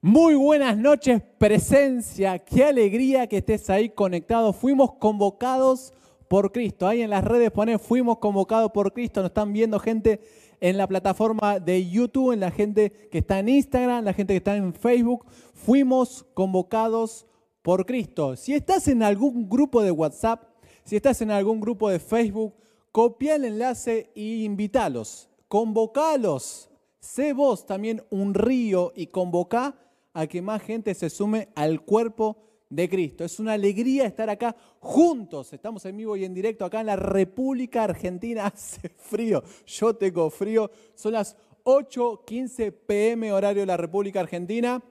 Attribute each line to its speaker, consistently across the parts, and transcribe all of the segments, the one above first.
Speaker 1: Muy buenas noches, presencia. Qué alegría que estés ahí conectado. Fuimos convocados por Cristo. Ahí en las redes pone fuimos convocados por Cristo. Nos están viendo gente en la plataforma de YouTube, en la gente que está en Instagram, la gente que está en Facebook. Fuimos convocados por Cristo. Si estás en algún grupo de WhatsApp, si estás en algún grupo de Facebook, copia el enlace e invítalos. Convocalos. Sé vos también un río y convoca a que más gente se sume al cuerpo de Cristo. Es una alegría estar acá juntos. Estamos en vivo y en directo acá en la República Argentina. Hace frío. Yo tengo frío. Son las 8.15 pm horario de la República Argentina.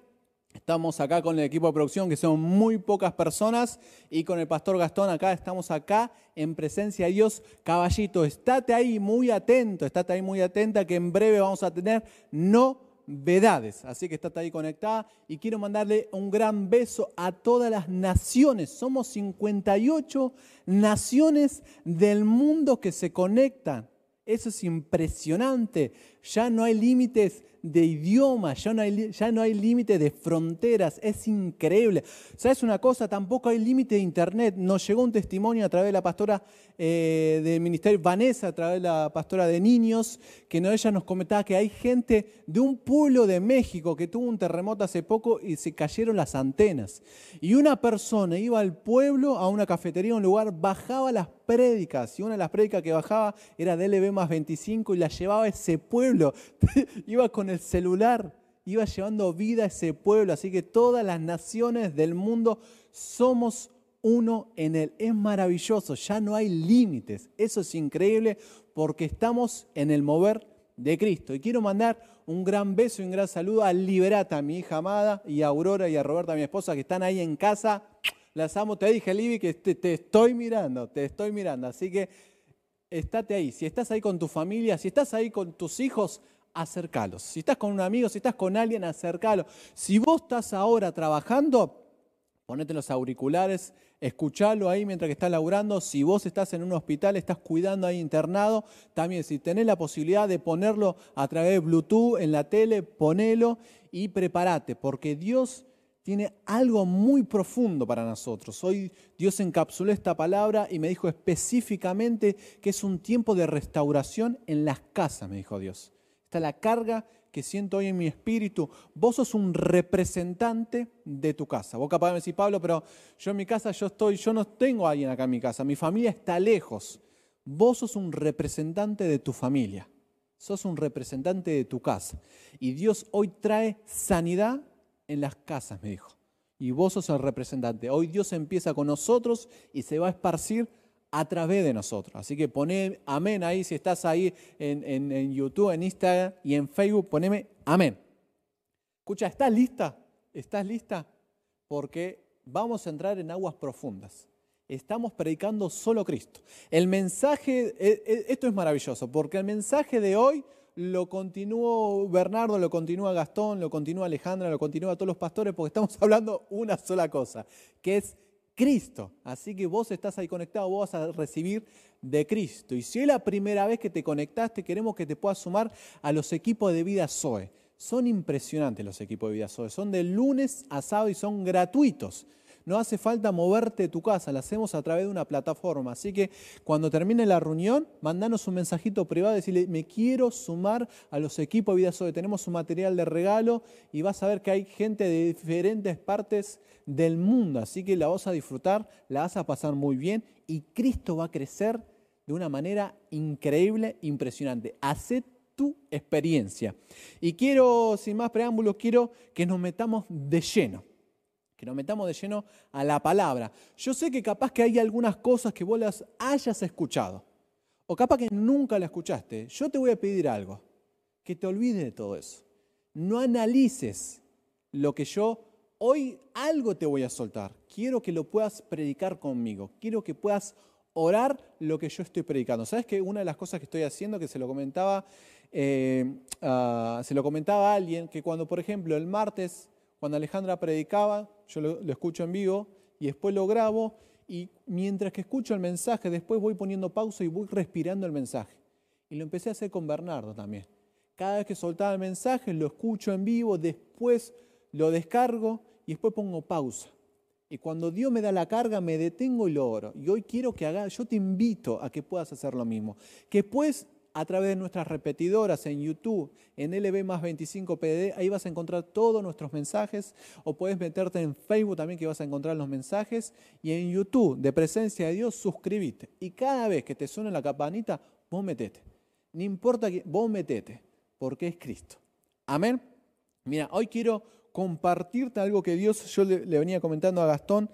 Speaker 1: Estamos acá con el equipo de producción, que son muy pocas personas, y con el pastor Gastón acá, estamos acá en presencia de Dios. Caballito, estate ahí muy atento, estate ahí muy atenta, que en breve vamos a tener no vedades. Así que estate ahí conectada y quiero mandarle un gran beso a todas las naciones. Somos 58 naciones del mundo que se conectan. Eso es impresionante. Ya no hay límites de idioma, ya no hay, ya no hay límite de fronteras, es increíble. ¿Sabes una cosa? Tampoco hay límite de internet. Nos llegó un testimonio a través de la pastora eh, del ministerio Vanessa, a través de la pastora de niños, que ella nos comentaba que hay gente de un pueblo de México que tuvo un terremoto hace poco y se cayeron las antenas. Y una persona iba al pueblo, a una cafetería, a un lugar, bajaba las prédicas, y una de las prédicas que bajaba era DLB más 25 y la llevaba ese pueblo. iba con el celular, iba llevando vida a ese pueblo. Así que todas las naciones del mundo somos uno en él. Es maravilloso, ya no hay límites. Eso es increíble porque estamos en el mover de Cristo. Y quiero mandar un gran beso y un gran saludo a Liberata, mi hija amada, y a Aurora y a Roberta, mi esposa, que están ahí en casa. Las amo, te dije, Libby, que te, estoy mirando, te estoy mirando. Así que estate ahí. Si estás ahí con tu familia, si estás ahí con tus hijos, acercalos. Si estás con un amigo, si estás con alguien, acercalo. Si vos estás ahora trabajando, ponete los auriculares, escuchalo ahí mientras que estás laburando. Si vos estás en un hospital, estás cuidando ahí internado, también si tenés la posibilidad de ponerlo a través de Bluetooth en la tele, ponelo y prepárate, porque Dios tiene algo muy profundo para nosotros. Hoy Dios encapsuló esta palabra y me dijo específicamente que es un tiempo de restauración en las casas, me dijo Dios. Está la carga que siento hoy en mi espíritu. Vos sos un representante de tu casa. Vos capaz de decir, Pablo, pero yo en mi casa yo estoy, yo no tengo a alguien acá en mi casa, mi familia está lejos. Vos sos un representante de tu familia. Sos un representante de tu casa. Y Dios hoy trae sanidad en las casas, me dijo. Y vos sos el representante. Hoy Dios empieza con nosotros y se va a esparcir a través de nosotros. Así que poné amén ahí, si estás ahí en, YouTube, en Instagram y en Facebook, poneme amén. Escucha, ¿estás lista? ¿Estás lista? Porque vamos a entrar en aguas profundas. Estamos predicando solo Cristo. El mensaje, e, e, esto es maravilloso, porque el mensaje de hoy lo continuó Bernardo, lo continúa Gastón, lo continúa Alejandra, lo continúa todos los pastores, porque estamos hablando una sola cosa, que es Cristo. Así que vos estás ahí conectado, vos vas a recibir de Cristo. Y si es la primera vez que te conectaste, queremos que te puedas sumar a los equipos de vida Zoe. Son impresionantes los equipos de vida Zoe. Son de lunes a sábado y son gratuitos. No hace falta moverte de tu casa, lo hacemos a través de una plataforma. Así que cuando termine la reunión, mandanos un mensajito privado, decirle, me quiero sumar a los equipos de Vida Zoe. Tenemos un material de regalo y vas a ver que hay gente de diferentes partes del mundo. Así que la vas a disfrutar, la vas a pasar muy bien y Cristo va a crecer de una manera increíble, impresionante. Haced tu experiencia. Y quiero, sin más preámbulos, quiero que nos metamos de lleno que nos metamos de lleno a la palabra. Yo sé que capaz que hay algunas cosas que vos las hayas escuchado, o capaz que nunca la escuchaste. Yo te voy a pedir algo, que te olvides de todo eso. No analices lo que yo hoy algo te voy a soltar. Quiero que lo puedas predicar conmigo. Quiero que puedas orar lo que yo estoy predicando. ¿Sabes que una de las cosas que estoy haciendo, que se lo comentaba, eh, ah, se lo comentaba a alguien, que cuando, por ejemplo, el martes cuando Alejandra predicaba, yo lo, escucho en vivo y después lo grabo y mientras que escucho el mensaje, después voy poniendo pausa y voy respirando el mensaje. Y lo empecé a hacer con Bernardo también. Cada vez que soltaba el mensaje, lo escucho en vivo, después lo descargo y después pongo pausa. Y cuando Dios me da la carga, me detengo y lo oro. Y hoy quiero que haga, yo te invito a que puedas hacer lo mismo. Que puedes a través de nuestras repetidoras en YouTube, en LB más 25 PD, ahí vas a encontrar todos nuestros mensajes, o puedes meterte en Facebook también que vas a encontrar los mensajes, y en YouTube, de presencia de Dios, suscríbete. Y cada vez que te suene la campanita, vos metete. No importa que vos metete, porque es Cristo. Amén. Mira, hoy quiero compartirte algo que Dios, yo le venía comentando a Gastón,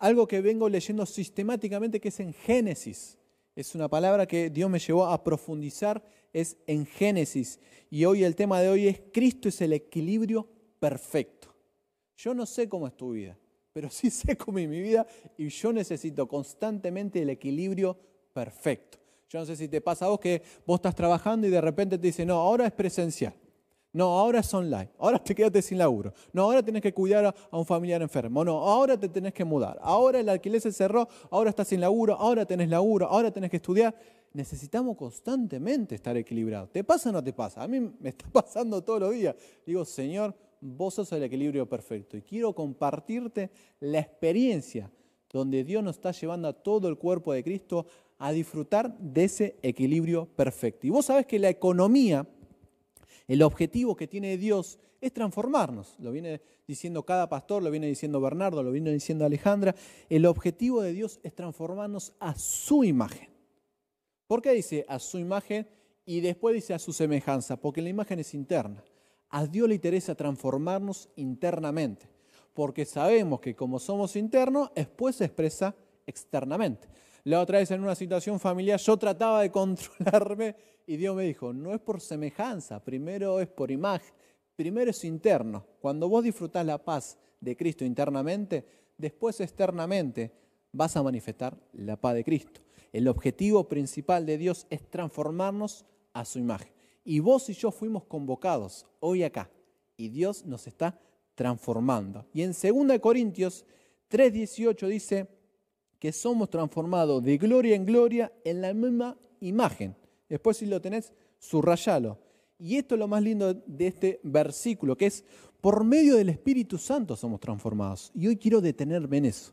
Speaker 1: algo que vengo leyendo sistemáticamente que es en Génesis es una palabra que Dios me llevó a profundizar, es en Génesis. Y hoy el tema de hoy es Cristo es el equilibrio perfecto. Yo no sé cómo es tu vida, pero sí sé cómo es mi vida y yo necesito constantemente el equilibrio perfecto. Yo no sé si te pasa a vos que vos estás trabajando y de repente te dicen, no, ahora es presencial. No, ahora es online. Ahora te quedaste sin laburo. No, ahora tienes que cuidar a, un familiar enfermo. No, ahora te tenés que mudar. Ahora el alquiler se cerró. Ahora estás sin laburo. Ahora tenés laburo. Ahora tenés que estudiar. Necesitamos constantemente estar equilibrados. ¿Te pasa o no te pasa? A mí me está pasando todos los días. Digo, Señor, vos sos el equilibrio perfecto. Y quiero compartirte la experiencia donde Dios nos está llevando a todo el cuerpo de Cristo a disfrutar de ese equilibrio perfecto. Y vos sabés que la economía el objetivo que tiene Dios es transformarnos. Lo viene diciendo cada pastor, lo viene diciendo Bernardo, lo viene diciendo Alejandra. El objetivo de Dios es transformarnos a su imagen. ¿Por qué dice a su imagen y después dice a su semejanza? Porque la imagen es interna. A Dios le interesa transformarnos internamente, porque sabemos que como somos internos, después se expresa externamente. La otra vez en una situación familiar yo trataba de controlarme y Dios me dijo, no es por semejanza, primero es por imagen, primero es interno. Cuando vos disfrutás la paz de Cristo internamente, después externamente vas a manifestar la paz de Cristo. El objetivo principal de Dios es transformarnos a su imagen. Y vos y yo fuimos convocados hoy acá y Dios nos está transformando. Y en 2 Corintios 3:18 dice que somos transformados de gloria en gloria en la misma imagen Después si lo tenés, subrayalo. Y esto es lo más lindo de este versículo, que es, por medio del Espíritu Santo somos transformados. Y hoy quiero detenerme en eso.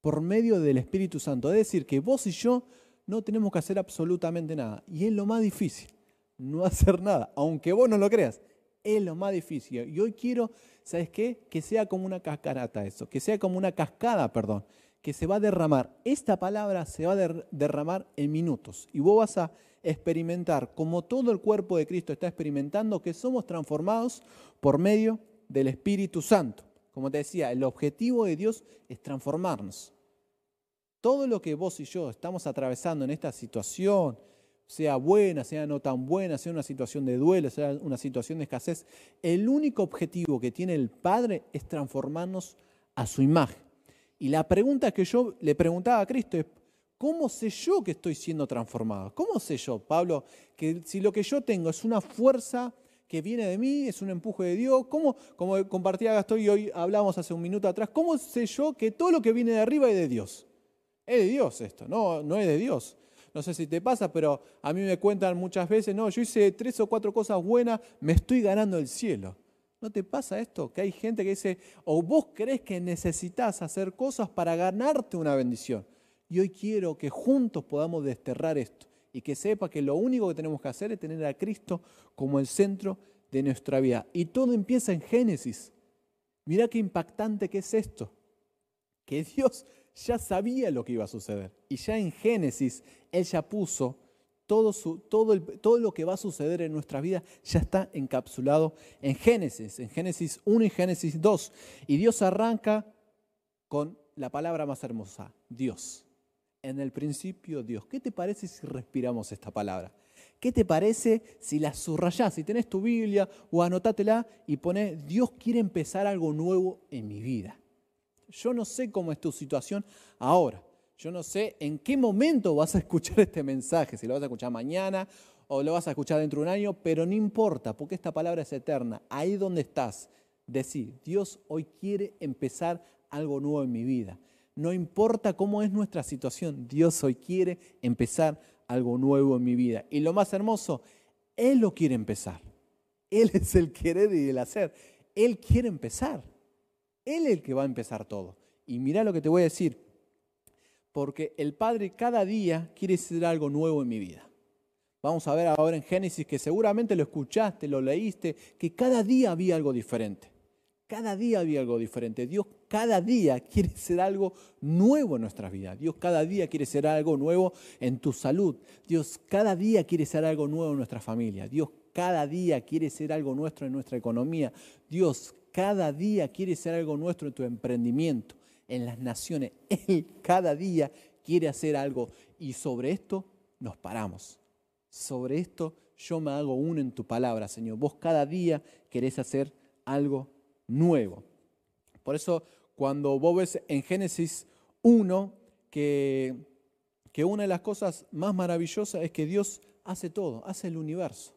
Speaker 1: Por medio del Espíritu Santo. Es decir, que vos y yo no tenemos que hacer absolutamente nada. Y es lo más difícil, no hacer nada, aunque vos no lo creas. Es lo más difícil. Y hoy quiero, ¿sabes qué? Que sea como una cascarata eso, que sea como una cascada, perdón, que se va a derramar. Esta palabra se va a derramar en minutos. Y vos vas a experimentar, como todo el cuerpo de Cristo está experimentando, que somos transformados por medio del Espíritu Santo. Como te decía, el objetivo de Dios es transformarnos. Todo lo que vos y yo estamos atravesando en esta situación, sea buena, sea no tan buena, sea una situación de duelo, sea una situación de escasez, el único objetivo que tiene el Padre es transformarnos a su imagen. Y la pregunta que yo le preguntaba a Cristo es, ¿Cómo sé yo que estoy siendo transformado? ¿Cómo sé yo, Pablo, que si lo que yo tengo es una fuerza que viene de mí, es un empuje de Dios? ¿Cómo, como compartía Gastón y hoy hablamos hace un minuto atrás, cómo sé yo que todo lo que viene de arriba es de Dios? Es de Dios esto, no, no es de Dios. No sé si te pasa, pero a mí me cuentan muchas veces, no, yo hice tres o cuatro cosas buenas, me estoy ganando el cielo. ¿No te pasa esto? Que hay gente que dice, o vos crees que necesitas hacer cosas para ganarte una bendición. Y hoy quiero que juntos podamos desterrar esto y que sepa que lo único que tenemos que hacer es tener a Cristo como el centro de nuestra vida. Y todo empieza en Génesis. Mira qué impactante que es esto. Que Dios ya sabía lo que iba a suceder. Y ya en Génesis Él ya puso todo, todo, todo lo que va a suceder en nuestra vida, ya está encapsulado en Génesis, en Génesis 1 y Génesis 2. Y Dios arranca con la palabra más hermosa, Dios en el principio Dios. ¿Qué te parece si respiramos esta palabra? ¿Qué te parece si la subrayás? Si tenés tu Biblia o anotátela y pones, Dios quiere empezar algo nuevo en mi vida. Yo no sé cómo es tu situación ahora. Yo no sé en qué momento vas a escuchar este mensaje, si lo vas a escuchar mañana o lo vas a escuchar dentro de un año, pero no importa, porque esta palabra es eterna. Ahí donde estás, decir, Dios hoy quiere empezar algo nuevo en mi vida. No importa cómo es nuestra situación, Dios hoy quiere empezar algo nuevo en mi vida. Y lo más hermoso, Él lo quiere empezar. Él es el querer y el hacer. Él quiere empezar. Él es el que va a empezar todo. Y mira lo que te voy a decir. Porque el Padre cada día quiere hacer algo nuevo en mi vida. Vamos a ver ahora en Génesis que seguramente lo escuchaste, lo leíste, que cada día había algo diferente. Cada día había algo diferente. Dios cada día quiere ser algo nuevo en nuestras vidas. Dios cada día quiere ser algo nuevo en tu salud. Dios cada día quiere ser algo nuevo en nuestra familia. Dios cada día quiere ser algo nuestro en nuestra economía. Dios cada día quiere ser algo nuestro en tu emprendimiento, en las naciones. Él cada día quiere hacer algo y sobre esto nos paramos. Sobre esto yo me hago uno en tu palabra, Señor. Vos cada día querés hacer algo nuevo. Por eso cuando vos ves en Génesis 1 que, que una de las cosas más maravillosas es que Dios hace todo, hace el universo.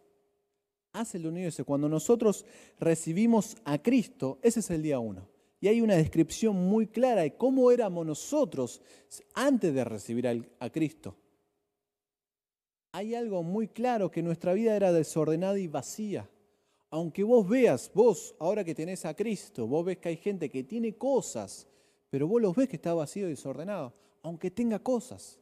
Speaker 1: Hace el universo. Cuando nosotros recibimos a Cristo, ese es el día uno. Y hay una descripción muy clara de cómo éramos nosotros antes de recibir a Cristo. Hay algo muy claro que nuestra vida era desordenada y vacía aunque vos veas, vos, ahora que tenés a Cristo, vos ves que hay gente que tiene cosas, pero vos los ves que está vacío y desordenado, aunque tenga cosas.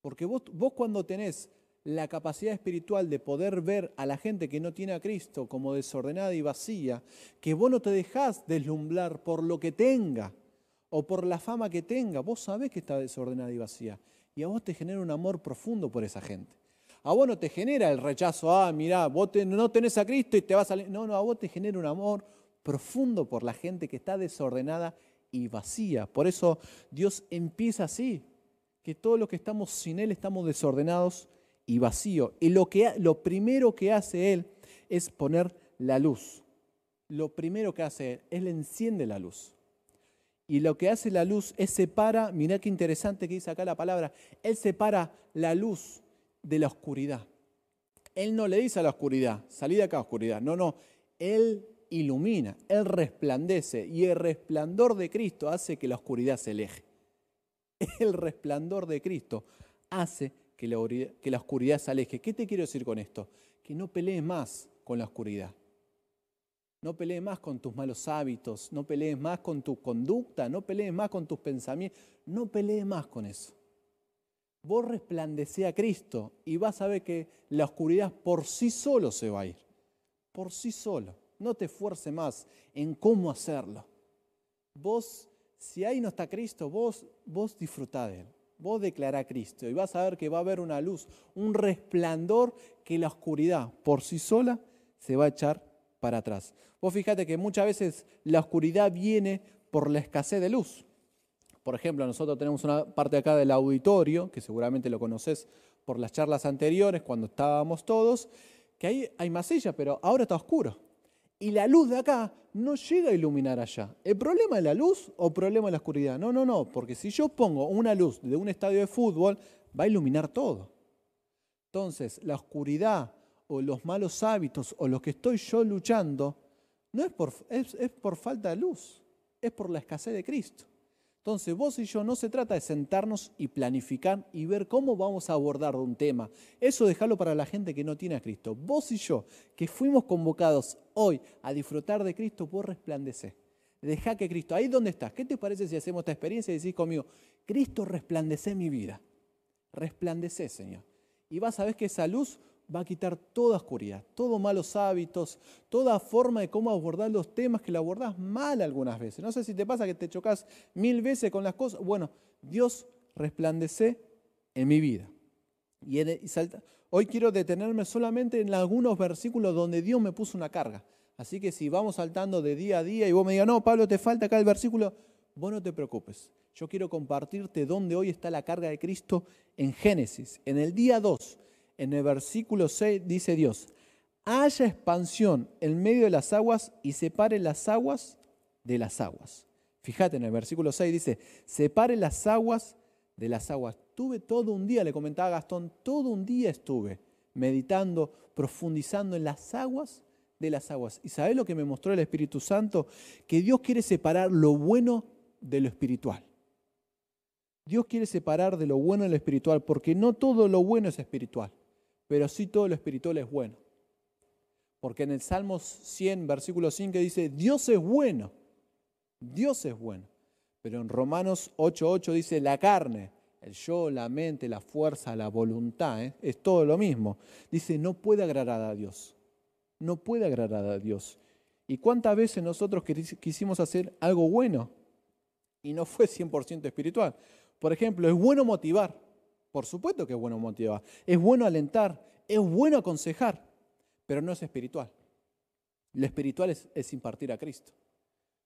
Speaker 1: Porque vos, vos cuando tenés la capacidad espiritual de poder ver a la gente que no tiene a Cristo como desordenada y vacía, que vos no te dejás deslumbrar por lo que tenga o por la fama que tenga, vos sabés que está desordenada y vacía. Y a vos te genera un amor profundo por esa gente. A vos no te genera el rechazo, ah, mirá, vos no tenés a Cristo y te vas a... No, no, a vos te genera un amor profundo por la gente que está desordenada y vacía. Por eso Dios empieza así, que todos los que estamos sin Él estamos desordenados y vacíos. Y lo, que, lo primero que hace Él es poner la luz. Lo primero que hace Él, Él enciende la luz. Y lo que hace la luz es separa, mirá qué interesante que dice acá la palabra, Él separa la luz de la oscuridad. Él no le dice a la oscuridad, salí de acá oscuridad. No, no, Él ilumina, Él resplandece y el resplandor de Cristo hace que la oscuridad se aleje. El resplandor de Cristo hace que la, que la oscuridad se aleje. ¿Qué te quiero decir con esto? Que no pelees más con la oscuridad. No pelees más con tus malos hábitos, no pelees más con tu conducta, no pelees más con tus pensamientos, no pelees más con eso vos resplandece a Cristo y vas a ver que la oscuridad por sí solo se va a ir. Por sí solo. No te esfuerce más en cómo hacerlo. Vos, si ahí no está Cristo, vos, vos disfrutá de Él. Vos declará a Cristo y vas a ver que va a haber una luz, un resplandor que la oscuridad por sí sola se va a echar para atrás. Vos fíjate que muchas veces la oscuridad viene por la escasez de luz. Por ejemplo, nosotros tenemos una parte acá del auditorio, que seguramente lo conoces por las charlas anteriores, cuando estábamos todos, que ahí hay masilla, pero ahora está oscuro. Y la luz de acá no llega a iluminar allá. ¿El problema es la luz o problema es la oscuridad? No, no, no, porque si yo pongo una luz de un estadio de fútbol, va a iluminar todo. Entonces, la oscuridad o los malos hábitos o lo que estoy yo luchando, no es por falta de luz, es por la escasez de Cristo. Entonces, vos y yo no se trata de sentarnos y planificar y ver cómo vamos a abordar un tema. Eso dejarlo para la gente que no tiene a Cristo. Vos y yo, que fuimos convocados hoy a disfrutar de Cristo, vos resplandece. Deja que Cristo, ahí donde estás, ¿qué te parece si hacemos esta experiencia y decís conmigo, Cristo resplandece mi vida? Resplandece, Señor. Y vas a ver que esa luz va a quitar toda oscuridad, todos malos hábitos, toda forma de cómo abordar los temas que lo abordás mal algunas veces. No sé si te pasa que te chocas mil veces con las cosas. Bueno, Dios resplandece en mi vida. Y, Hoy quiero detenerme solamente en algunos versículos donde Dios me puso una carga. Así que si vamos saltando de día a día y vos me digas, no, Pablo, te falta acá el versículo, vos no te preocupes. Yo quiero compartirte dónde hoy está la carga de Cristo en Génesis. En el día 2 en el versículo 6 dice Dios, haya expansión en medio de las aguas y separe las aguas de las aguas. Fíjate, en el versículo 6 dice, separe las aguas de las aguas. Tuve todo un día, le comentaba Gastón, todo un día estuve meditando, profundizando en las aguas de las aguas. ¿Y sabes lo que me mostró el Espíritu Santo? Que Dios quiere separar lo bueno de lo espiritual. Dios quiere separar de lo bueno de lo espiritual, porque no todo lo bueno es espiritual pero sí todo lo espiritual es bueno. Porque en el Salmos 100, versículo 5 dice, Dios es bueno, Dios es bueno. Pero en Romanos 8.8 dice, la carne, el yo, la mente, la fuerza, la voluntad, ¿eh? es todo lo mismo. Dice, no puede agradar a Dios, no puede agradar a Dios. ¿Y cuántas veces nosotros quisimos hacer algo bueno y no fue 100% espiritual? Por ejemplo, es bueno motivar, por supuesto que es bueno motivar, es bueno alentar, es bueno aconsejar, pero no es espiritual. Lo espiritual es, impartir a Cristo.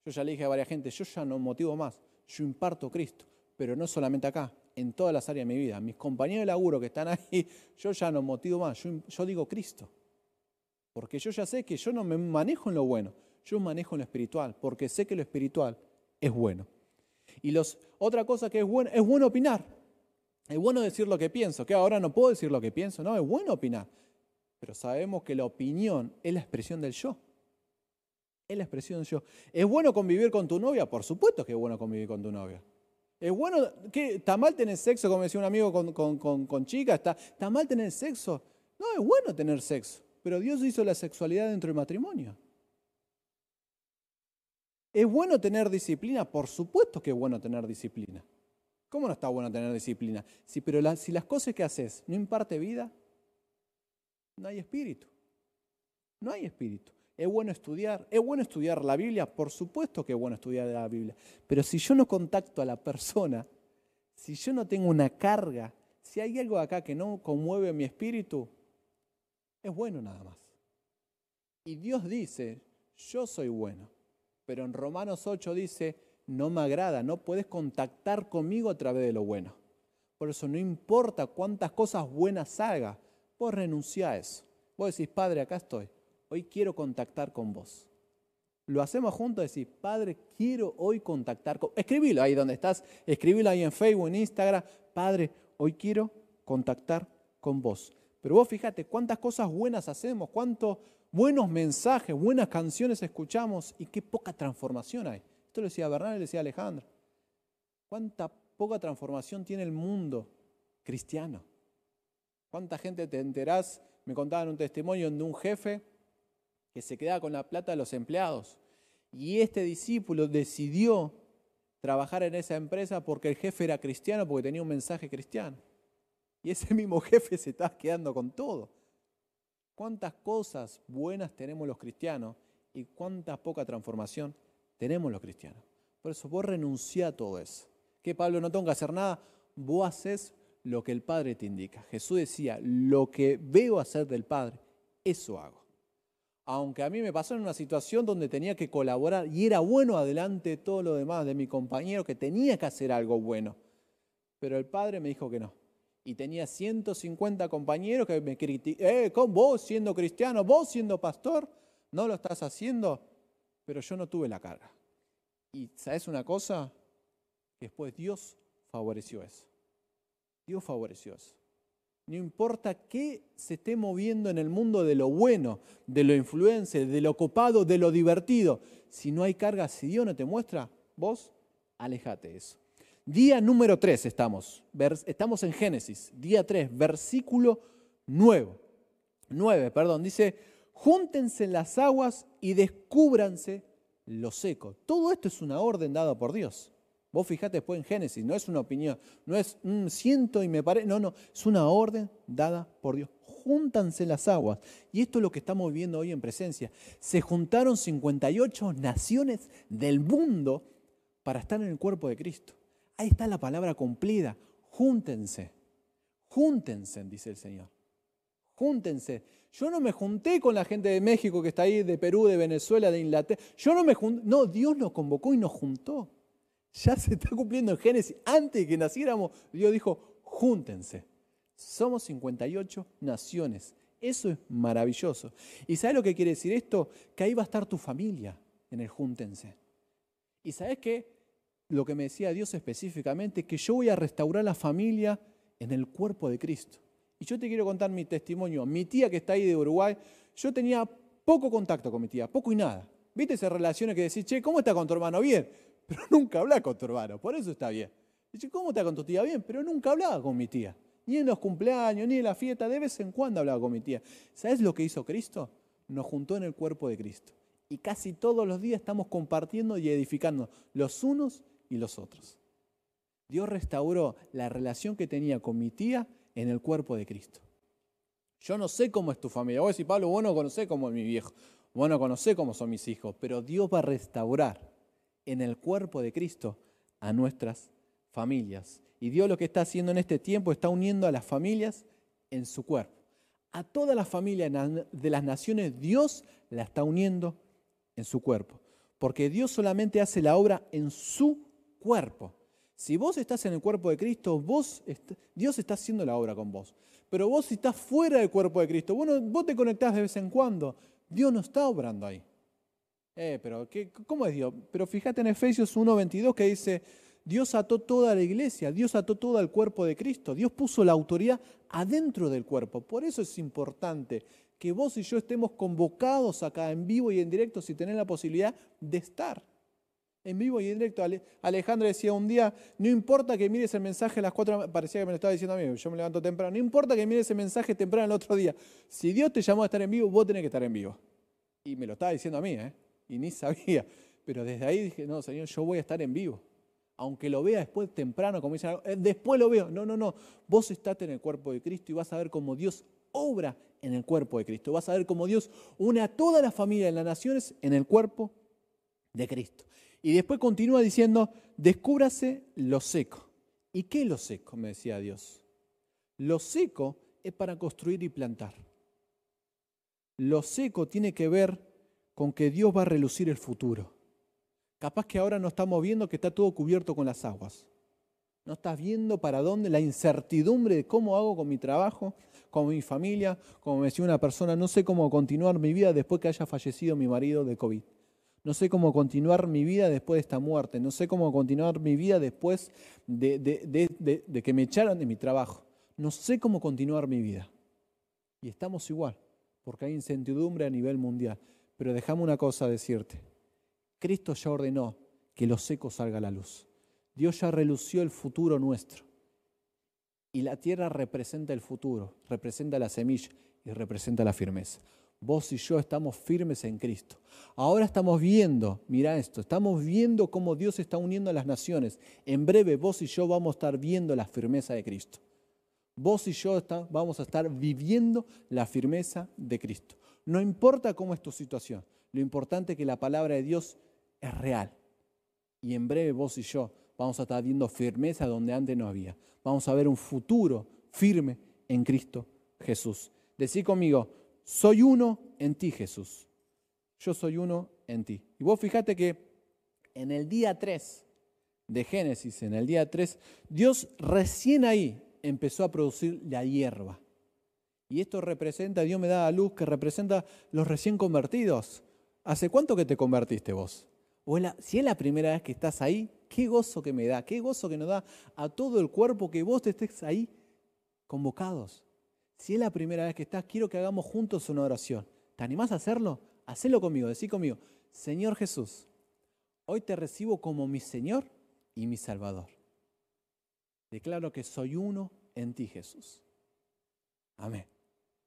Speaker 1: Yo ya le dije a varias gente, yo ya no motivo más, yo imparto Cristo, pero no solamente acá, en todas las áreas de mi vida. Mis compañeros de laburo que están ahí, yo ya no motivo más, yo, digo Cristo. Porque yo ya sé que yo no me manejo en lo bueno, yo manejo en lo espiritual, porque sé que lo espiritual es bueno. Y los, otra cosa que es bueno, es bueno opinar. Es bueno decir lo que pienso, que ahora no puedo decir lo que pienso, no, es bueno opinar pero sabemos que la opinión es la expresión del yo. Es la expresión del yo. ¿Es bueno convivir con tu novia? Por supuesto que es bueno convivir con tu novia. ¿Es bueno? ¿qué, ¿Está mal tener sexo, como decía un amigo con, con, chicas? ¿Está, ¿Está mal tener sexo? No, es bueno tener sexo. Pero Dios hizo la sexualidad dentro del matrimonio. ¿Es bueno tener disciplina? Por supuesto que es bueno tener disciplina. ¿Cómo no está bueno tener disciplina? Sí, pero si las cosas que haces no imparte vida, no hay espíritu. No hay espíritu. Es bueno estudiar, es bueno estudiar la Biblia, por supuesto que es bueno estudiar la Biblia, pero si yo no contacto a la persona, si yo no tengo una carga, si hay algo acá que no conmueve mi espíritu, es bueno nada más. Y Dios dice, yo soy bueno, pero en Romanos 8 dice, no me agrada, no puedes contactar conmigo a través de lo bueno. Por eso no importa cuántas cosas buenas haga, vos renunciás a eso. Vos decís, Padre, acá estoy. Hoy quiero contactar con vos. Lo hacemos juntos, decís, Padre, quiero hoy contactar con... Escribilo ahí donde estás, escribilo ahí en Facebook, en Instagram. Padre, hoy quiero contactar con vos. Pero vos fíjate cuántas cosas buenas hacemos, cuántos buenos mensajes, buenas canciones escuchamos y qué poca transformación hay. Esto lo decía Bernal y lo decía Alejandro. Cuánta poca transformación tiene el mundo cristiano. ¿Cuánta gente te enterás? Me contaban un testimonio de un jefe que se quedaba con la plata de los empleados. Y este discípulo decidió trabajar en esa empresa porque el jefe era cristiano, porque tenía un mensaje cristiano. Y ese mismo jefe se está quedando con todo. ¿Cuántas cosas buenas tenemos los cristianos y cuánta poca transformación tenemos los cristianos? Por eso vos renuncia a todo eso. Que Pablo no tenga que hacer nada, vos haces lo que el Padre te indica. Jesús decía, lo que veo hacer del Padre, eso hago. Aunque a mí me pasó en una situación donde tenía que colaborar y era bueno adelante todo lo demás de mi compañero, que tenía que hacer algo bueno. Pero el Padre me dijo que no. Y tenía 150 compañeros que me criticaban, eh, ¿con vos siendo cristiano, vos siendo pastor, no lo estás haciendo? Pero yo no tuve la carga. Y ¿sabes una cosa? Después Dios favoreció eso. Dios favoreció eso. No importa qué se esté moviendo en el mundo de lo bueno, de lo influencer, de lo copado, de lo divertido. Si no hay carga, si Dios no te muestra, vos alejate eso. Día número 3 estamos. Estamos en Génesis. Día 3, versículo 9. 9, perdón. Dice, júntense las aguas y descúbranse lo seco. Todo esto es una orden dada por Dios. Vos fijate después en Génesis, no es una opinión, no es mm, siento y me parece, no, no, es una orden dada por Dios. Júntanse las aguas. Y esto es lo que estamos viendo hoy en presencia. Se juntaron 58 naciones del mundo para estar en el cuerpo de Cristo. Ahí está la palabra cumplida. Júntense. Júntense, dice el Señor. Júntense. Yo no me junté con la gente de México que está ahí, de Perú, de Venezuela, de Inglaterra. Yo no me junté. No, Dios nos convocó y nos juntó ya se está cumpliendo en Génesis. Antes de que naciéramos, Dios dijo, júntense. Somos 58 naciones. Eso es maravilloso. ¿Y sabes lo que quiere decir esto? Que ahí va a estar tu familia en el júntense. ¿Y sabes qué? Lo que me decía Dios específicamente, que yo voy a restaurar la familia en el cuerpo de Cristo. Y yo te quiero contar mi testimonio. Mi tía que está ahí de Uruguay, yo tenía poco contacto con mi tía, poco y nada. ¿Viste esas relaciones que decís, che, ¿cómo está con tu hermano? Bien pero nunca hablaba con tu hermano, por eso está bien. Dice, ¿cómo está con tu tía? Bien, pero nunca hablaba con mi tía. Ni en los cumpleaños, ni en la fiesta, de vez en cuando hablaba con mi tía. ¿Sabes lo que hizo Cristo? nos juntó en el cuerpo de Cristo. Y casi todos los días estamos compartiendo y edificando los unos y los otros. Dios restauró la relación que tenía con mi tía en el cuerpo de Cristo. Yo no sé cómo es tu familia. Vos decís, Pablo, vos no conocés cómo es mi viejo. Vos no conocés cómo son mis hijos. Pero Dios va a restaurar en el cuerpo de Cristo a nuestras familias. Y Dios lo que está haciendo en este tiempo está uniendo a las familias en su cuerpo. A todas las familias de las naciones Dios la está uniendo en su cuerpo. Porque Dios solamente hace la obra en su cuerpo. Si vos estás en el cuerpo de Cristo, vos, Dios está haciendo la obra con vos. Pero vos si estás fuera del cuerpo de Cristo, vos, vos te conectás de vez en cuando, Dios no está obrando ahí. Eh, pero ¿qué, ¿cómo es Dios? Pero fíjate en Efesios 1.22 que dice, Dios ató toda la iglesia, Dios ató todo el cuerpo de Cristo, Dios puso la autoridad adentro del cuerpo. Por eso es importante que vos y yo estemos convocados acá en vivo y en directo si tenés la posibilidad de estar en vivo y en directo. Alejandro decía un día, no importa que mires el mensaje a las cuatro, parecía que me lo estaba diciendo a mí, yo me levanto temprano, no importa que mires el mensaje temprano el otro día, si Dios te llamó a estar en vivo, vos tenés que estar en vivo. Y me lo estaba diciendo a mí, ¿eh? y ni sabía, pero desde ahí dije, no, Señor, yo voy a estar en vivo. Aunque lo vea después temprano, como dicen, eh, después lo veo. No, no, no. Vos estás en el cuerpo de Cristo y vas a ver cómo Dios obra en el cuerpo de Cristo. Vas a ver cómo Dios une a toda la familia de las naciones en el cuerpo de Cristo. Y después continúa diciendo, descúbrase lo seco. ¿Y qué es lo seco? Me decía Dios. Lo seco es para construir y plantar. Lo seco tiene que ver con que Dios va a relucir el futuro. Capaz que ahora no estamos viendo que está todo cubierto con las aguas. No estás viendo para dónde la incertidumbre de cómo hago con mi trabajo, con mi familia, como me decía una persona, no sé cómo continuar mi vida después que haya fallecido mi marido de COVID. No sé cómo continuar mi vida después de esta muerte. No sé cómo continuar mi vida después de, que me echaran de mi trabajo. No sé cómo continuar mi vida. Y estamos igual, porque hay incertidumbre a nivel mundial. Pero déjame una cosa decirte. Cristo ya ordenó que lo seco salga a la luz. Dios ya relució el futuro nuestro. Y la tierra representa el futuro, representa la semilla y representa la firmeza vos y yo estamos firmes en Cristo. Ahora estamos viendo, mira esto, estamos viendo cómo Dios está uniendo a las naciones. En breve vos y yo vamos a estar viendo la firmeza de Cristo. Vos y yo vamos a estar viviendo la firmeza de Cristo. No importa cómo es tu situación, lo importante es que la palabra de Dios es real. Y en breve vos y yo vamos a estar viendo firmeza donde antes no había. Vamos a ver un futuro firme en Cristo Jesús. Decí conmigo, soy uno en ti, Jesús. Yo soy uno en ti. Y vos fíjate que en el día 3 de Génesis, en el día 3, Dios recién ahí empezó a producir la hierba. Y esto representa, Dios me da a luz, que representa los recién convertidos. ¿Hace cuánto que te convertiste vos? Si es la primera vez que estás ahí, qué gozo que me da, qué gozo que nos da a todo el cuerpo que vos estés ahí convocados. Si es la primera vez que estás, quiero que hagamos juntos una oración. ¿Te animás a hacerlo? Hacelo conmigo, decí conmigo, Señor Jesús, hoy te recibo como mi Señor y mi Salvador. Declaro que soy uno en ti, Jesús. Amén.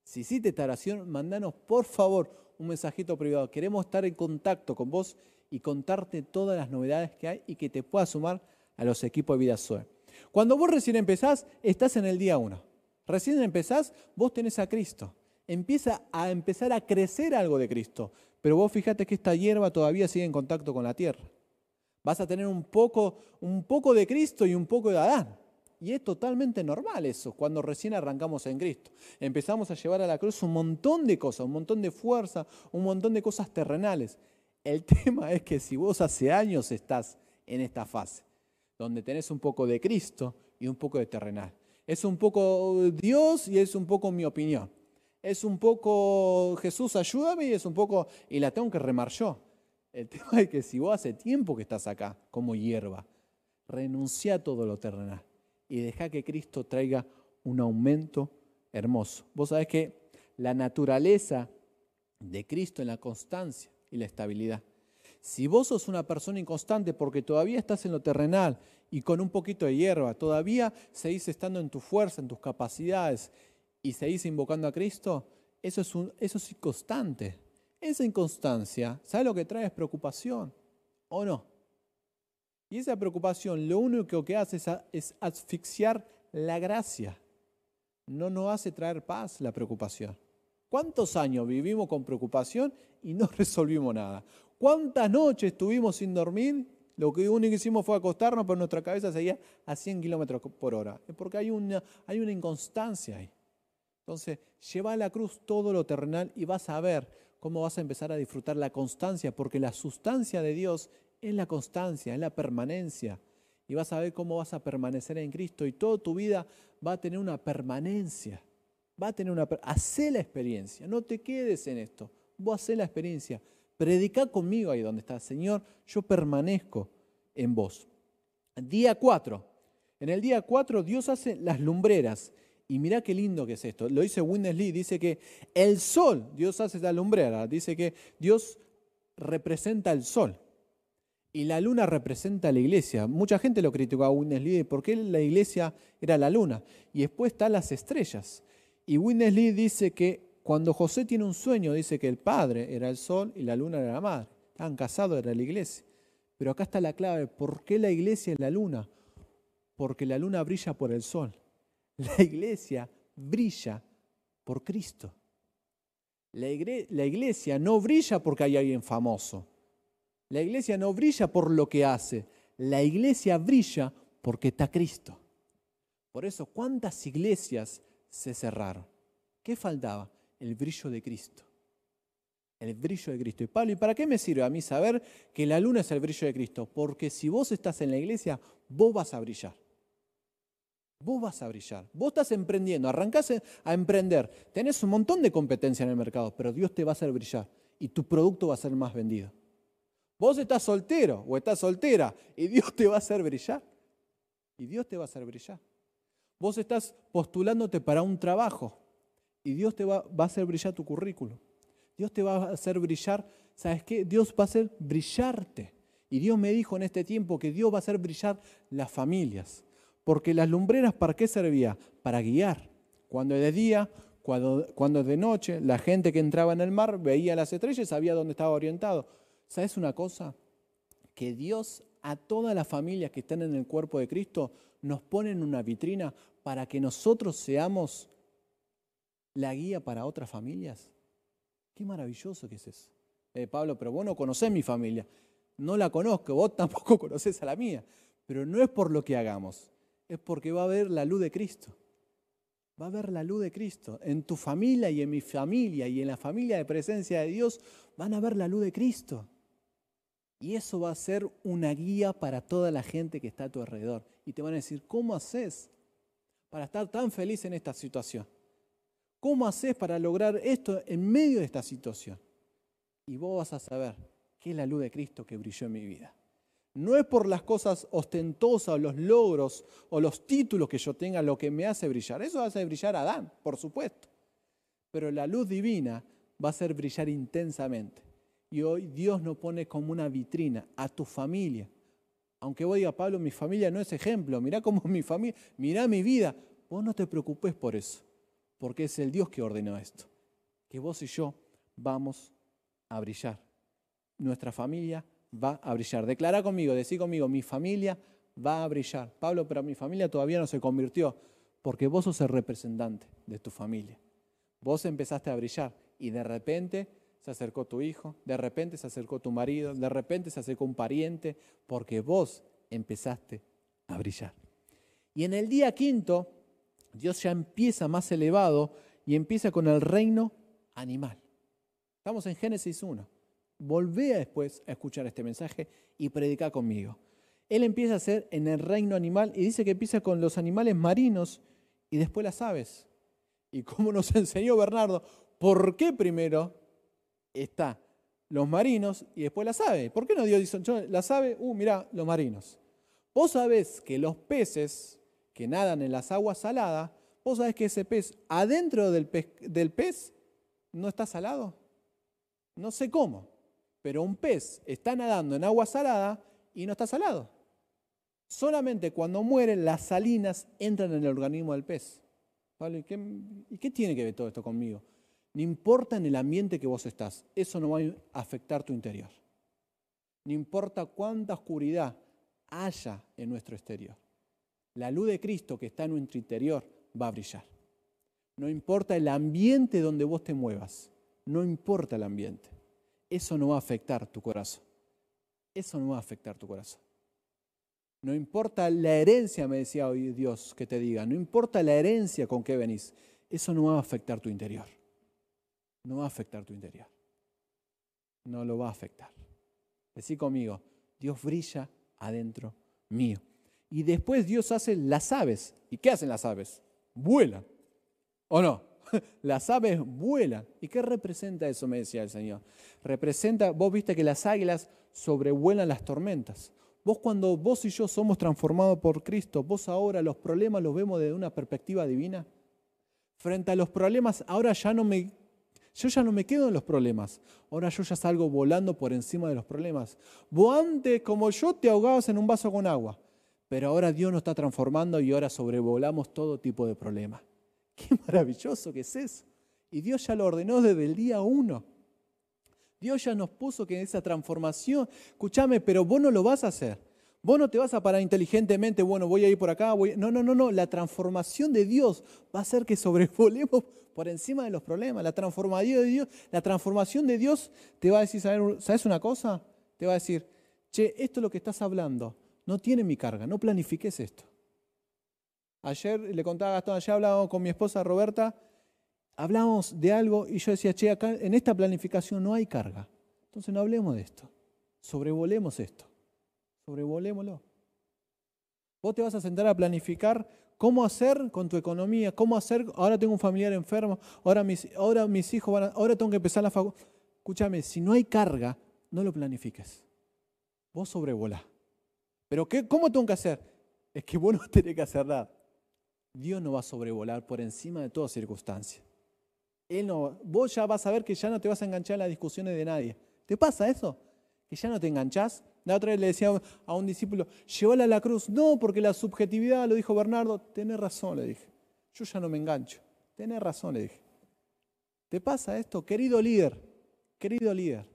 Speaker 1: Si hiciste esta oración, mandanos por favor un mensajito privado. Queremos estar en contacto con vos y contarte todas las novedades que hay y que te puedas sumar a los equipos de Vida Zoe. Cuando vos recién empezás, estás en el día uno. Recién empezás, vos tenés a Cristo. Empieza a empezar a crecer algo de Cristo. Pero vos fíjate que esta hierba todavía sigue en contacto con la tierra. Vas a tener un poco, un poco de Cristo y un poco de Adán. Y es totalmente normal eso, cuando recién arrancamos en Cristo. Empezamos a llevar a la cruz un montón de cosas, un montón de fuerza, un montón de cosas terrenales. El tema es que si vos hace años estás en esta fase, donde tenés un poco de Cristo y un poco de terrenal, es un poco Dios y es un poco mi opinión. Es un poco Jesús, ayúdame y es un poco, y la tengo que remar yo. El tema es que si vos hace tiempo que estás acá como hierba, renuncia a todo lo terrenal y deja que Cristo traiga un aumento hermoso. Vos sabés que la naturaleza de Cristo en la constancia y la estabilidad. Si vos sos una persona inconstante porque todavía estás en lo terrenal y con un poquito de hierba, todavía seguís estando en tu fuerza, en tus capacidades y seguís invocando a Cristo, eso es, un, eso es inconstante. Esa inconstancia, ¿sabe lo que trae? Es preocupación, ¿o no? Y esa preocupación lo único que hace es, asfixiar la gracia. No nos hace traer paz la preocupación. ¿Cuántos años vivimos con preocupación y no resolvimos nada? ¿Cuántas noches estuvimos sin dormir? Lo que único que hicimos fue acostarnos, pero nuestra cabeza seguía a 100 kilómetros por hora. Es porque hay una, hay una inconstancia ahí. Entonces, lleva a la cruz todo lo terrenal y vas a ver cómo vas a empezar a disfrutar la constancia, porque la sustancia de Dios es la constancia, es la permanencia. Y vas a ver cómo vas a permanecer en Cristo y toda tu vida va a tener una permanencia. Va a tener una... Hacé la experiencia, no te quedes en esto. Vos hacé la experiencia. Predica conmigo ahí donde estás. Señor, yo permanezco en vos. Día 4. En el día 4 Dios hace las lumbreras y mirá qué lindo que es esto. Lo dice Lee, dice que el sol, Dios hace esta lumbrera, dice que Dios representa el sol y la luna representa la iglesia. Mucha gente lo criticó a Lee porque la iglesia era la luna y después están las estrellas. Y Lee dice que cuando José tiene un sueño, dice que el padre era el sol y la luna era la madre. Estaban casados, era la iglesia. Pero acá está la clave, ¿por qué la iglesia es la luna? Porque la luna brilla por el sol. La iglesia brilla por Cristo. La, iglesia no brilla porque hay alguien famoso. La iglesia no brilla por lo que hace. La iglesia brilla porque está Cristo. Por eso, ¿cuántas iglesias se cerraron? ¿Qué faltaba? El brillo de Cristo. El brillo de Cristo. Y Pablo, ¿y para qué me sirve a mí saber que la luna es el brillo de Cristo? Porque si vos estás en la iglesia, vos vas a brillar vos vas a brillar. Vos estás emprendiendo, arrancás a emprender. Tenés un montón de competencia en el mercado, pero Dios te va a hacer brillar y tu producto va a ser más vendido. Vos estás soltero o estás soltera y Dios te va a hacer brillar. Y Dios te va a hacer brillar. Vos estás postulándote para un trabajo y Dios te va, a hacer brillar tu currículum. Dios te va a hacer brillar, ¿sabes qué? Dios va a hacer brillarte. Y Dios me dijo en este tiempo que Dios va a hacer brillar las familias. Porque las lumbreras, ¿para qué servía? Para guiar. Cuando es de día, cuando, es de noche, la gente que entraba en el mar veía las estrellas sabía dónde estaba orientado. ¿Sabes una cosa? Que Dios a todas las familias que están en el cuerpo de Cristo nos pone en una vitrina para que nosotros seamos la guía para otras familias. Qué maravilloso que es eso. Eh, Pablo, pero vos no conocés mi familia. No la conozco, vos tampoco conocés a la mía. Pero no es por lo que hagamos, es porque va a haber la luz de Cristo. Va a haber la luz de Cristo. En tu familia y en mi familia y en la familia de presencia de Dios van a ver la luz de Cristo. Y eso va a ser una guía para toda la gente que está a tu alrededor. Y te van a decir, ¿cómo haces para estar tan feliz en esta situación? ¿Cómo haces para lograr esto en medio de esta situación? Y vos vas a saber que es la luz de Cristo que brilló en mi vida. No es por las cosas ostentosas o los logros o los títulos que yo tenga lo que me hace brillar. Eso hace brillar a Adán, por supuesto. Pero la luz divina va a hacer brillar intensamente. Y hoy Dios nos pone como una vitrina a tu familia. Aunque vos digas, Pablo, mi familia no es ejemplo. Mirá cómo mi familia, mirá mi vida. Vos no te preocupes por eso, porque es el Dios que ordenó esto. Que vos y yo vamos a brillar. Nuestra familia va a brillar. Declara conmigo, decí conmigo, mi familia va a brillar. Pablo, pero mi familia todavía no se convirtió, porque vos sos el representante de tu familia. Vos empezaste a brillar y de repente se acercó tu hijo, de repente se acercó tu marido, de repente se acercó un pariente, porque vos empezaste a brillar. Y en el día quinto, Dios ya empieza más elevado y empieza con el reino animal. Estamos en Génesis 1 volvé después a escuchar este mensaje y predicar conmigo. Él empieza a hacer en el reino animal y dice que empieza con los animales marinos y después las aves. Y como nos enseñó Bernardo, ¿por qué primero está los marinos y después las aves? ¿Por qué no Dios dice, las aves, uh, mirá, los marinos? Vos sabés que los peces que nadan en las aguas saladas, vos sabés que ese pez adentro del pez, del pez no está salado. No sé cómo. Pero un pez está nadando en agua salada y no está salado. Solamente cuando muere las salinas entran en el organismo del pez. ¿Y, qué, ¿Y qué tiene que ver todo esto conmigo? No importa en el ambiente que vos estás, eso no va a afectar tu interior. No importa cuánta oscuridad haya en nuestro exterior. La luz de Cristo que está en nuestro interior va a brillar. No importa el ambiente donde vos te muevas, no importa el ambiente. Eso no va a afectar tu corazón. Eso no va a afectar tu corazón. No importa la herencia, me decía hoy Dios que te diga, no importa la herencia con que venís, eso no va a afectar tu interior. No va a afectar tu interior. No lo va a afectar. Decí conmigo, Dios brilla adentro mío. Y después Dios hace las aves. ¿Y qué hacen las aves? Vuelan. ¿O no? Las aves vuelan. ¿Y qué representa eso? Me decía el Señor. Representa, vos viste que las águilas sobrevuelan las tormentas. Vos cuando vos y yo somos transformados por Cristo, vos ahora los problemas los vemos desde una perspectiva divina. Frente a los problemas, ahora ya no me yo ya no me quedo en los problemas. Ahora yo ya salgo volando por encima de los problemas. Vos antes, como yo, te ahogabas en un vaso con agua. Pero ahora Dios nos está transformando y ahora sobrevolamos todo tipo de problemas. Qué maravilloso que es eso. Y Dios ya lo ordenó desde el día uno. Dios ya nos puso que esa transformación, escúchame, pero vos no lo vas a hacer. Vos no te vas a parar inteligentemente, bueno, voy a ir por acá. No, no, no, no. La transformación de Dios va a hacer que sobrevolemos por encima de los problemas. La transformación de Dios, la transformación de Dios te va a decir, ¿sabes una cosa? Te va a decir, che, esto es lo que estás hablando, no tiene mi carga, no planifiques esto. Ayer le contaba a Gastón, ayer hablábamos con mi esposa Roberta, hablábamos de algo y yo decía, che, acá en esta planificación no hay carga. Entonces no hablemos de esto, sobrevolemos esto, sobrevolémoslo. Vos te vas a sentar a planificar cómo hacer con tu economía, cómo hacer, ahora tengo un familiar enfermo, ahora mis, hijos van a, ahora tengo que empezar la facultad. Escúchame, si no hay carga, no lo planifiques. Vos sobrevolá. Pero qué, ¿cómo tengo que hacer? Es que vos no tenés que hacer nada. Dios no va a sobrevolar por encima de toda circunstancia. Él no, vos ya vas a ver que ya no te vas a enganchar en las discusiones de nadie. ¿Te pasa eso? Que ya no te enganchás. La otra vez le decía a un discípulo, llévala a la cruz. No, porque la subjetividad, lo dijo Bernardo, tenés razón, le dije. Yo ya no me engancho. Tenés razón, le dije. ¿Te pasa esto? Querido líder, querido líder,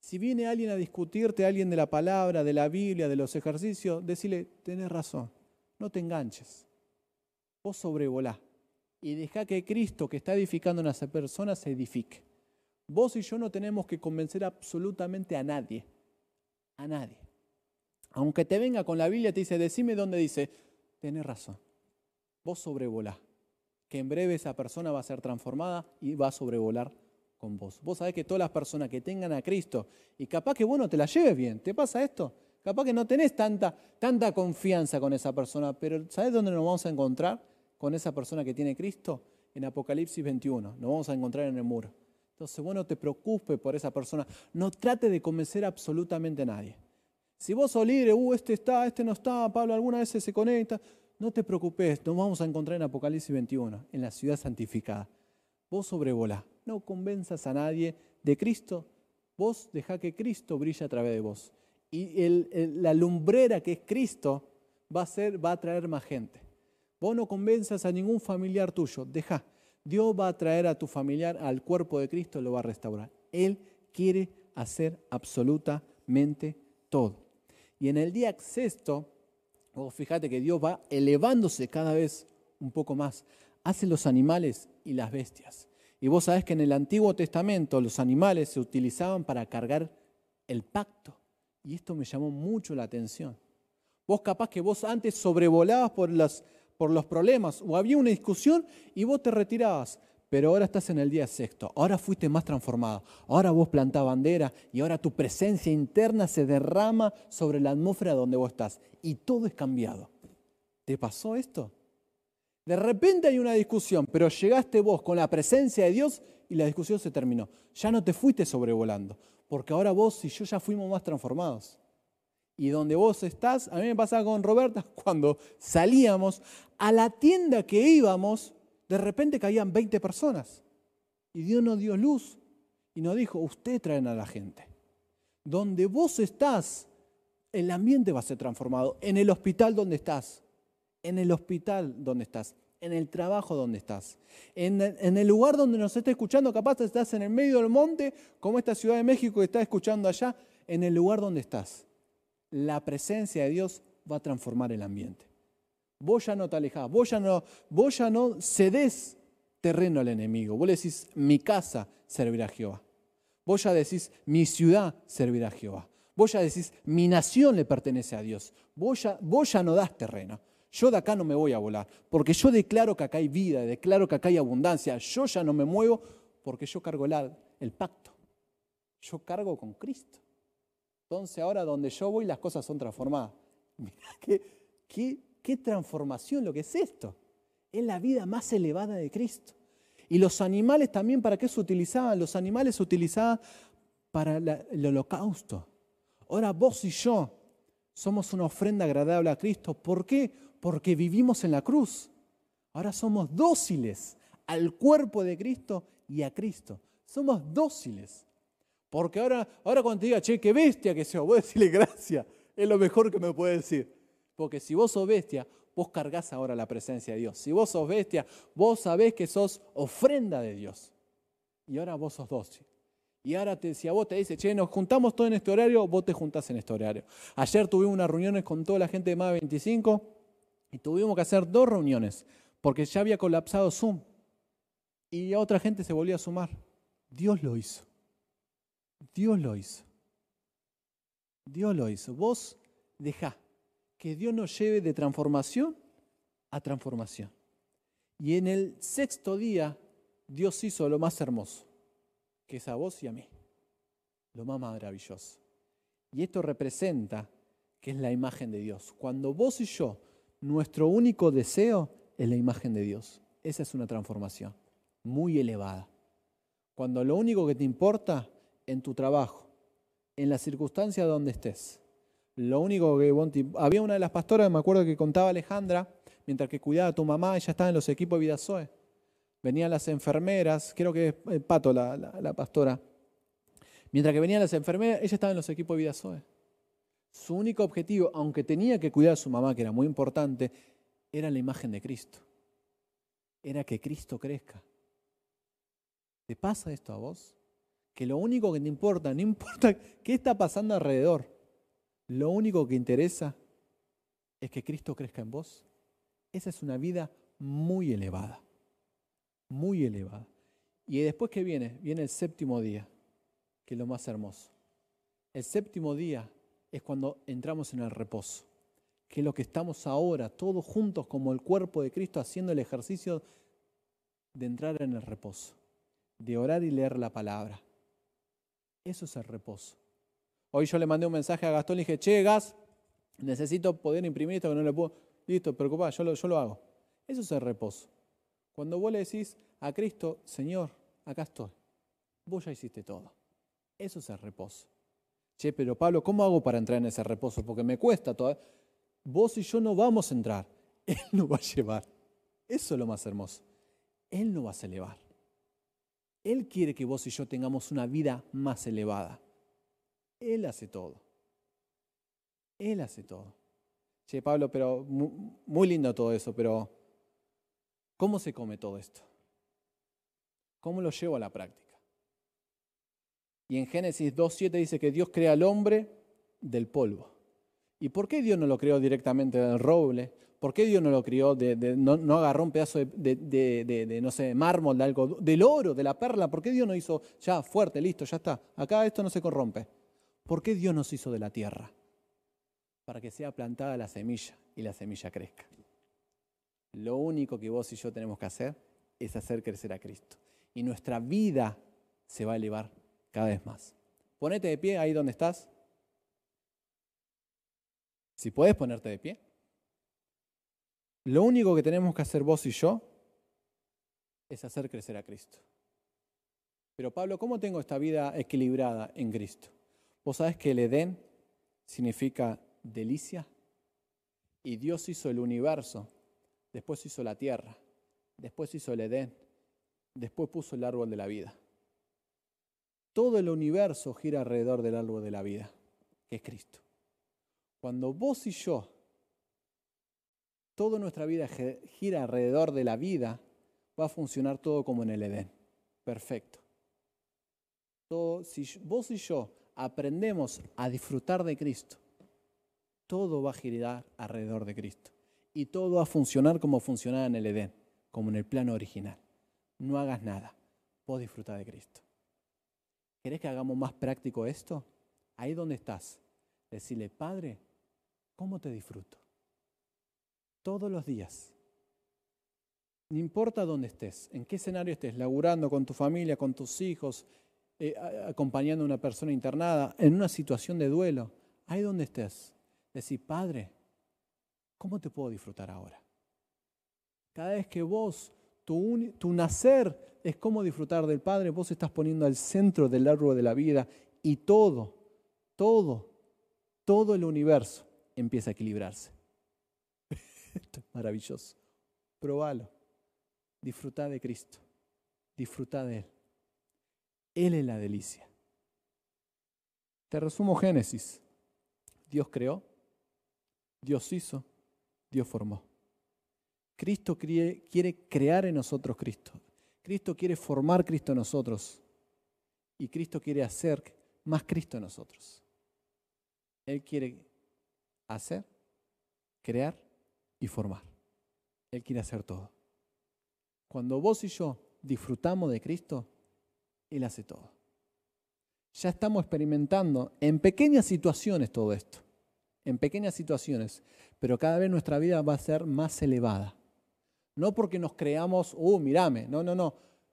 Speaker 1: si viene alguien a discutirte, alguien de la palabra, de la Biblia, de los ejercicios, decile, tenés razón, no te enganches. Vos sobrevolá y deja que Cristo que está edificando a esa persona se edifique. Vos y yo no tenemos que convencer absolutamente a nadie, a nadie. Aunque te venga con la Biblia, te dice, decime dónde dice, tenés razón. Vos sobrevolá, que en breve esa persona va a ser transformada y va a sobrevolar con vos. Vos sabés que todas las personas que tengan a Cristo, y capaz que vos no te la lleves bien, ¿te pasa esto? Capaz que no tenés tanta, tanta confianza con esa persona, pero ¿sabés dónde nos vamos a encontrar con esa persona que tiene Cristo? En Apocalipsis 21, nos vamos a encontrar en el muro. Entonces, bueno, te preocupes por esa persona. No trate de convencer absolutamente a nadie. Si vos sos libre, uh, este está, este no está, Pablo alguna vez se conecta, no te preocupes, nos vamos a encontrar en Apocalipsis 21, en la ciudad santificada. Vos sobrevolá, no convenzas a nadie de Cristo, vos deja que Cristo brille a través de vos. Y la lumbrera que es Cristo va a, ser, va a traer más gente. Vos no convenzas a ningún familiar tuyo, deja. Dios va a traer a tu familiar al cuerpo de Cristo lo va a restaurar. Él quiere hacer absolutamente todo. Y en el día sexto, fíjate que Dios va elevándose cada vez un poco más. Hace los animales y las bestias. Y vos sabés que en el Antiguo Testamento los animales se utilizaban para cargar el pacto. Y esto me llamó mucho la atención. Vos capaz que vos antes sobrevolabas por las por los problemas o había una discusión y vos te retirabas. Pero ahora estás en el día sexto, ahora fuiste más transformado, ahora vos plantás bandera y ahora tu presencia interna se derrama sobre la atmósfera donde vos estás y todo es cambiado. ¿Te pasó esto? De repente hay una discusión, pero llegaste vos con la presencia de Dios y la discusión se terminó. Ya no te fuiste sobrevolando, porque ahora vos y yo ya fuimos más transformados y donde vos estás, a mí me pasaba con Roberta, cuando salíamos a la tienda que íbamos, de repente caían 20 personas. Y Dios nos dio luz y nos dijo, usted traen a la gente. Donde vos estás, el ambiente va a ser transformado. En el hospital donde estás, en el hospital donde estás, en el trabajo donde estás, en, el lugar donde nos estés escuchando, capaz estás en el medio del monte, como esta Ciudad de México que está escuchando allá, en el lugar donde estás. La presencia de Dios va a transformar el ambiente. Vos ya no te alejás, vos ya no, vos ya no cedés terreno al enemigo. Vos le decís, mi casa servirá a Jehová. Vos ya decís, mi ciudad servirá a Jehová. Vos ya decís, mi nación le pertenece a Dios. Vos ya, vos ya no das terreno. Yo de acá no me voy a volar, porque yo declaro que acá hay vida, declaro que acá hay abundancia. Yo ya no me muevo porque yo cargo el, pacto. Yo cargo con Cristo. Entonces ahora donde yo voy las cosas son transformadas. Mirá qué, qué, qué transformación lo que es esto. Es la vida más elevada de Cristo. Y los animales también, ¿para qué se utilizaban? Los animales se utilizaban para el holocausto. Ahora vos y yo somos una ofrenda agradable a Cristo. ¿Por qué? Porque vivimos en la cruz. Ahora somos dóciles al cuerpo de Cristo y a Cristo. Somos dóciles. Porque ahora, ahora cuando te diga, che, qué bestia que sea, voy a decirle gracias. Es lo mejor que me puede decir. Porque si vos sos bestia, vos cargas ahora la presencia de Dios. Si vos sos bestia, vos sabés que sos ofrenda de Dios. Y ahora vos sos dócil. Y ahora te, si a vos te dice, che, nos juntamos todo en este horario, vos te juntás en este horario. Ayer tuvimos unas reuniones con toda la gente de más 25 y tuvimos que hacer dos reuniones porque ya había colapsado Zoom. Y otra gente se volvió a sumar. Dios lo hizo. Dios lo hizo. Dios lo hizo. Vos dejá que Dios nos lleve de transformación a transformación. Y en el sexto día, Dios hizo lo más hermoso, que es a vos y a mí, lo más maravilloso. Y esto representa que es la imagen de Dios. Cuando vos y yo, nuestro único deseo es la imagen de Dios. Esa es una transformación muy elevada. Cuando lo único que te importa en tu trabajo, en la circunstancia donde estés, lo único que había una de las pastoras, me acuerdo que contaba Alejandra, mientras que cuidaba a tu mamá, ella estaba en los equipos de Vida Zoe. Venían las enfermeras, creo que es el Pato la, pastora. Mientras que venían las enfermeras, ella estaba en los equipos de Vida Zoe. Su único objetivo, aunque tenía que cuidar a su mamá, que era muy importante, era la imagen de Cristo. Era que Cristo crezca. ¿Te pasa esto a vos? Que lo único que te importa, no importa qué está pasando alrededor, lo único que interesa es que Cristo crezca en vos. Esa es una vida muy elevada, muy elevada. Y después que viene, viene el séptimo día, que es lo más hermoso. El séptimo día es cuando entramos en el reposo, que es lo que estamos ahora, todos juntos como el cuerpo de Cristo, haciendo el ejercicio de entrar en el reposo, de orar y leer la palabra. Eso es el reposo. Hoy yo le mandé un mensaje a Gastón y dije, che, Gas, necesito poder imprimir esto que no le puedo. Listo, preocupado, yo lo, yo lo hago. Eso es el reposo. Cuando vos le decís a Cristo, Señor, acá estoy. Vos ya hiciste todo. Eso es el reposo. Che, pero Pablo, ¿cómo hago para entrar en ese reposo? Porque me cuesta todo. Vos y yo no vamos a entrar. Él nos va a llevar. Eso es lo más hermoso. Él nos va a elevar. Él quiere que vos y yo tengamos una vida más elevada. Él hace todo. Él hace todo. Che, Pablo, pero muy lindo todo eso, pero ¿cómo se come todo esto? ¿Cómo lo llevo a la práctica? Y en Génesis 2.7 dice que Dios crea al hombre del polvo. ¿Y por qué Dios no lo creó directamente del roble? ¿Por qué Dios no lo crió, de, no, no, agarró un pedazo de, de, no sé, mármol, de algo, del oro, de la perla? ¿Por qué Dios no hizo, ya, fuerte, listo, ya está? Acá esto no se corrompe. ¿Por qué Dios nos hizo de la tierra? Para que sea plantada la semilla y la semilla crezca. Lo único que vos y yo tenemos que hacer es hacer crecer a Cristo. Y nuestra vida se va a elevar cada vez más. Ponete de pie ahí donde estás. Si puedes ponerte de pie. Lo único que tenemos que hacer vos y yo es hacer crecer a Cristo. Pero Pablo, ¿cómo tengo esta vida equilibrada en Cristo? Vos sabés que el Edén significa delicia. Y Dios hizo el universo, después hizo la tierra, después hizo el Edén, después puso el árbol de la vida. Todo el universo gira alrededor del árbol de la vida, que es Cristo. Cuando vos y yo toda nuestra vida gira alrededor de la vida, va a funcionar todo como en el Edén. Perfecto. Si vos y yo aprendemos a disfrutar de Cristo, todo va a girar alrededor de Cristo. Y todo va a funcionar como funcionaba en el Edén, como en el plano original. No hagas nada, vos disfrutar de Cristo. ¿Querés que hagamos más práctico esto? Ahí donde estás, decirle, Padre, ¿cómo te disfruto? Todos los días. No importa dónde estés, en qué escenario estés, laburando con tu familia, con tus hijos, eh, acompañando a una persona internada, en una situación de duelo, ahí donde estés, decir, Padre, ¿cómo te puedo disfrutar ahora? Cada vez que vos, tu, nacer es cómo disfrutar del Padre, vos estás poniendo al centro del árbol de la vida y todo, todo, todo el universo empieza a equilibrarse. Esto es maravilloso. Probalo. Disfruta de Cristo. Disfruta de Él. Él es la delicia. Te resumo Génesis. Dios creó, Dios hizo, Dios formó. Cristo quiere crear en nosotros Cristo. Cristo quiere formar Cristo en nosotros. Y Cristo quiere hacer más Cristo en nosotros. Él quiere hacer, crear y formar. Él quiere hacer todo. Cuando vos y yo disfrutamos de Cristo, él hace todo. Ya estamos experimentando en pequeñas situaciones todo esto, en pequeñas situaciones, pero cada vez nuestra vida va a ser más elevada. No porque nos creamos, uh, mirame, no, no, no,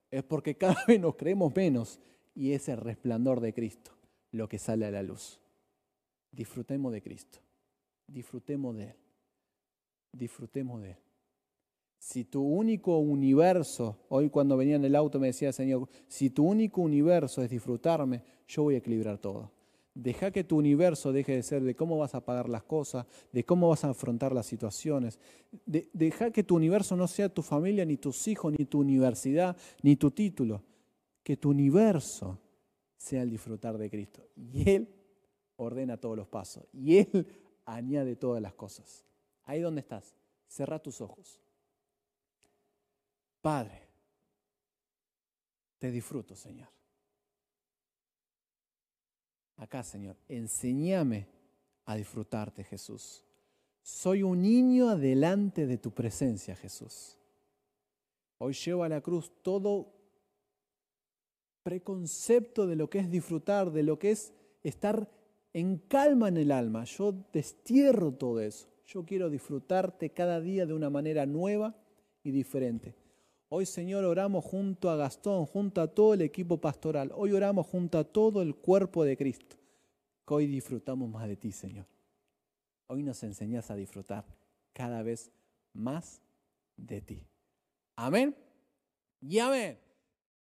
Speaker 1: es porque cada vez nos creemos menos y es el resplandor de Cristo lo que sale a la luz. Disfrutemos de Cristo, disfrutemos de Él, disfrutemos de Él. Si tu único universo, hoy cuando venía en el auto me decía Señor, si tu único universo es disfrutarme, yo voy a equilibrar todo. Deja que tu universo deje de ser de cómo vas a pagar las cosas, de cómo vas a afrontar las situaciones. deja que tu universo no sea tu familia, ni tus hijos, ni tu universidad, ni tu título. Que tu universo sea el disfrutar de Cristo. Y Él ordena todos los pasos. Y Él añade todas las cosas. Ahí donde estás, cerra tus ojos. Padre, te disfruto, Señor. Acá, Señor, enséñame a disfrutarte, Jesús. Soy un niño delante de tu presencia, Jesús. Hoy llevo a la cruz todo preconcepto de lo que es disfrutar, de lo que es estar en calma en el alma. Yo destierro todo eso. Yo quiero disfrutarte cada día de una manera nueva y diferente. Hoy, Señor, oramos junto a Gastón, junto a todo el equipo pastoral. Hoy oramos junto a todo el cuerpo de Cristo. Que hoy disfrutamos más de ti, Señor. Hoy nos enseñas a disfrutar cada vez más de ti. Amén y amén.